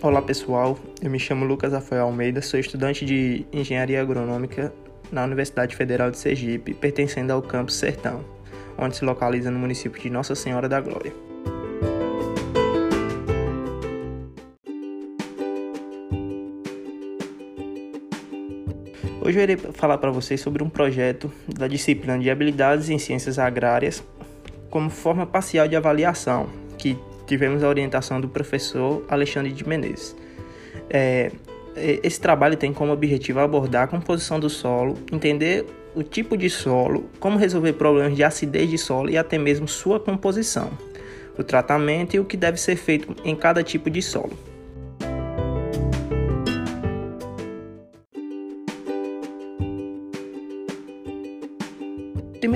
Olá pessoal, eu me chamo Lucas Rafael Almeida, sou estudante de Engenharia Agronômica na Universidade Federal de Sergipe, pertencendo ao campus Sertão, onde se localiza no município de Nossa Senhora da Glória. Hoje eu irei falar para vocês sobre um projeto da disciplina de Habilidades em Ciências Agrárias como forma parcial de avaliação, que tivemos a orientação do professor Alexandre de Menezes. É, esse trabalho tem como objetivo abordar a composição do solo, entender o tipo de solo, como resolver problemas de acidez de solo e até mesmo sua composição, o tratamento e o que deve ser feito em cada tipo de solo.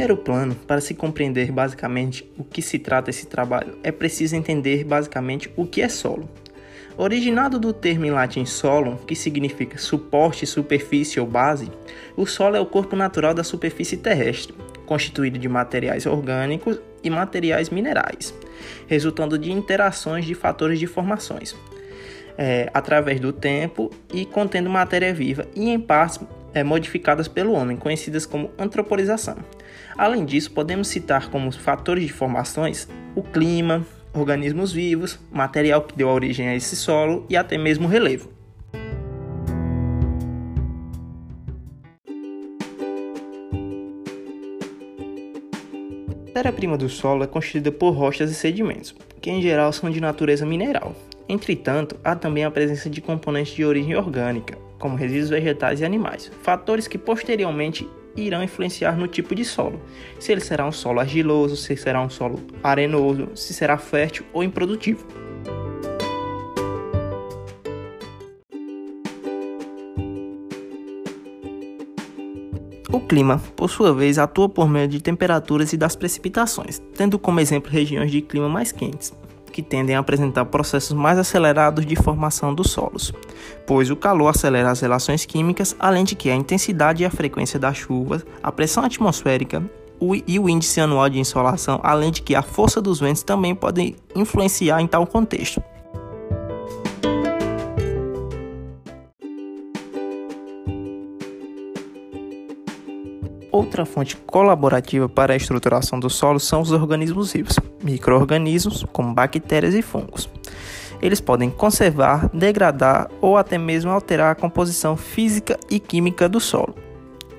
Primeiro plano, para se compreender basicamente o que se trata esse trabalho, é preciso entender basicamente o que é solo. Originado do termo em latim solum, que significa suporte, superfície ou base, o solo é o corpo natural da superfície terrestre, constituído de materiais orgânicos e materiais minerais, resultando de interações de fatores de formações, é, através do tempo e contendo matéria viva e em partes é, modificadas pelo homem, conhecidas como antropolização. Além disso, podemos citar como fatores de formações o clima, organismos vivos, material que deu origem a esse solo e até mesmo relevo. A matéria-prima do solo é constituída por rochas e sedimentos, que em geral são de natureza mineral. Entretanto, há também a presença de componentes de origem orgânica, como resíduos vegetais e animais, fatores que posteriormente irão influenciar no tipo de solo. Se ele será um solo argiloso, se será um solo arenoso, se será fértil ou improdutivo. O clima, por sua vez, atua por meio de temperaturas e das precipitações, tendo como exemplo regiões de clima mais quentes que tendem a apresentar processos mais acelerados de formação dos solos, pois o calor acelera as relações químicas, além de que a intensidade e a frequência das chuvas, a pressão atmosférica e o índice anual de insolação, além de que a força dos ventos também podem influenciar em tal contexto. Outra fonte colaborativa para a estruturação do solo são os organismos vivos, microorganismos como bactérias e fungos. Eles podem conservar, degradar ou até mesmo alterar a composição física e química do solo.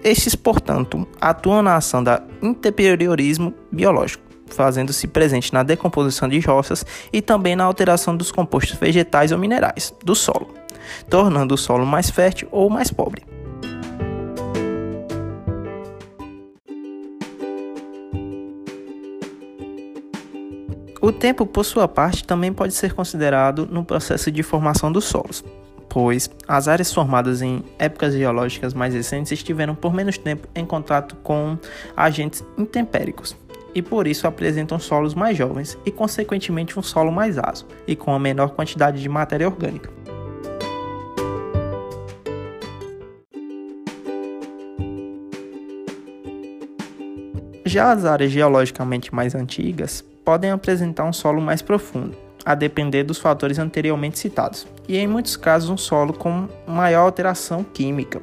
Estes, portanto, atuam na ação da interiorismo biológico, fazendo-se presente na decomposição de rochas e também na alteração dos compostos vegetais ou minerais do solo, tornando o solo mais fértil ou mais pobre. O tempo, por sua parte, também pode ser considerado no processo de formação dos solos, pois as áreas formadas em épocas geológicas mais recentes estiveram por menos tempo em contato com agentes intempéricos e por isso apresentam solos mais jovens e, consequentemente, um solo mais ácido e com a menor quantidade de matéria orgânica. Já as áreas geologicamente mais antigas podem apresentar um solo mais profundo, a depender dos fatores anteriormente citados, e em muitos casos um solo com maior alteração química.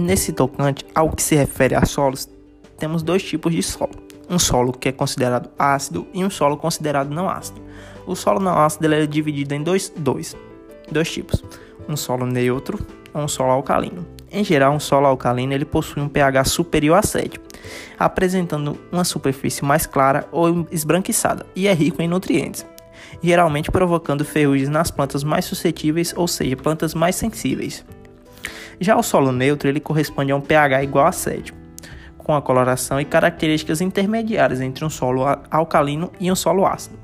Nesse tocante ao que se refere a solos, temos dois tipos de solo. Um solo que é considerado ácido e um solo considerado não ácido. O solo não ácido é dividido em dois, dois, dois tipos: um solo neutro um solo alcalino. Em geral, um solo alcalino ele possui um pH superior a 7, apresentando uma superfície mais clara ou esbranquiçada e é rico em nutrientes, geralmente provocando ferrugens nas plantas mais suscetíveis, ou seja, plantas mais sensíveis. Já o solo neutro ele corresponde a um pH igual a 7, com a coloração e características intermediárias entre um solo alcalino e um solo ácido.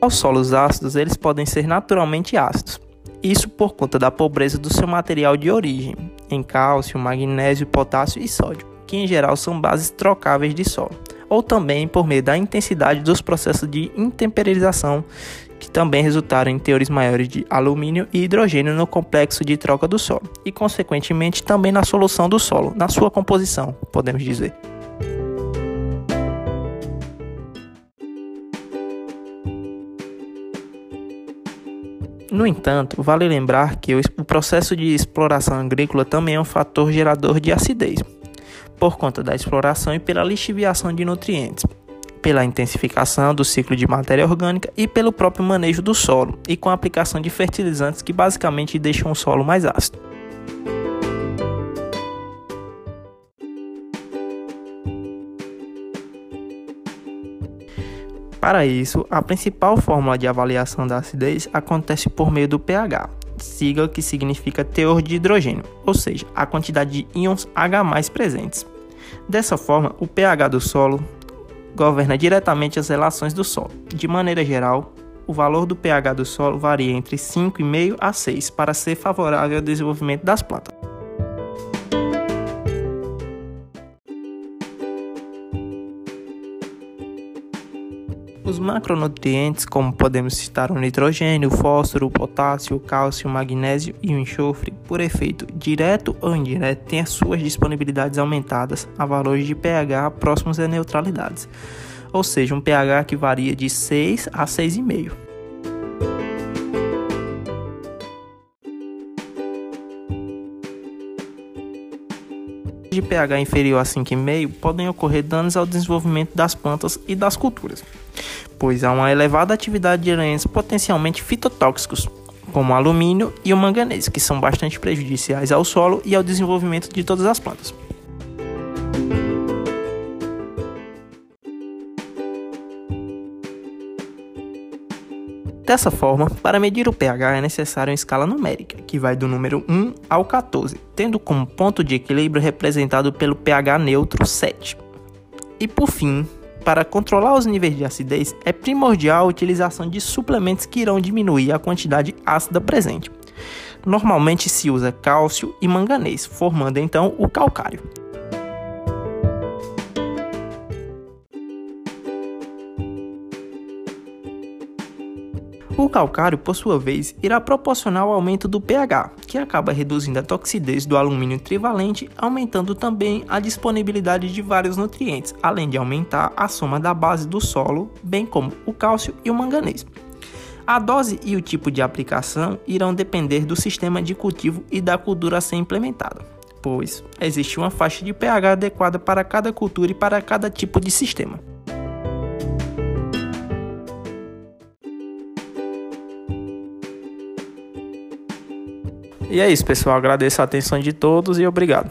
Os solos ácidos eles podem ser naturalmente ácidos, isso por conta da pobreza do seu material de origem, em cálcio, magnésio, potássio e sódio, que em geral são bases trocáveis de solo. ou também por meio da intensidade dos processos de intemperização, que também resultaram em teores maiores de alumínio e hidrogênio no complexo de troca do solo, e consequentemente também na solução do solo, na sua composição, podemos dizer. No entanto, vale lembrar que o processo de exploração agrícola também é um fator gerador de acidez, por conta da exploração e pela lixiviação de nutrientes, pela intensificação do ciclo de matéria orgânica e pelo próprio manejo do solo, e com a aplicação de fertilizantes que basicamente deixam o solo mais ácido. Para isso, a principal fórmula de avaliação da acidez acontece por meio do pH, sigla que significa teor de hidrogênio, ou seja, a quantidade de íons H+ presentes. Dessa forma, o pH do solo governa diretamente as relações do solo. De maneira geral, o valor do pH do solo varia entre 5,5 a 6 para ser favorável ao desenvolvimento das plantas. Os macronutrientes, como podemos citar o nitrogênio, o fósforo, o potássio, o cálcio, o magnésio e o enxofre, por efeito direto ou indireto, têm as suas disponibilidades aumentadas a valores de pH próximos a neutralidades, ou seja, um pH que varia de 6 a 6,5. De pH inferior a 5,5 podem ocorrer danos ao desenvolvimento das plantas e das culturas pois há uma elevada atividade de elementos potencialmente fitotóxicos, como o alumínio e o manganês, que são bastante prejudiciais ao solo e ao desenvolvimento de todas as plantas. Dessa forma, para medir o pH é necessário uma escala numérica, que vai do número 1 ao 14, tendo como ponto de equilíbrio representado pelo pH neutro 7. E por fim, para controlar os níveis de acidez, é primordial a utilização de suplementos que irão diminuir a quantidade ácida presente. Normalmente se usa cálcio e manganês, formando então o calcário. O calcário, por sua vez, irá proporcionar o aumento do pH, que acaba reduzindo a toxidez do alumínio trivalente, aumentando também a disponibilidade de vários nutrientes, além de aumentar a soma da base do solo, bem como o cálcio e o manganês. A dose e o tipo de aplicação irão depender do sistema de cultivo e da cultura a ser implementada, pois existe uma faixa de pH adequada para cada cultura e para cada tipo de sistema. E é isso, pessoal. Agradeço a atenção de todos e obrigado.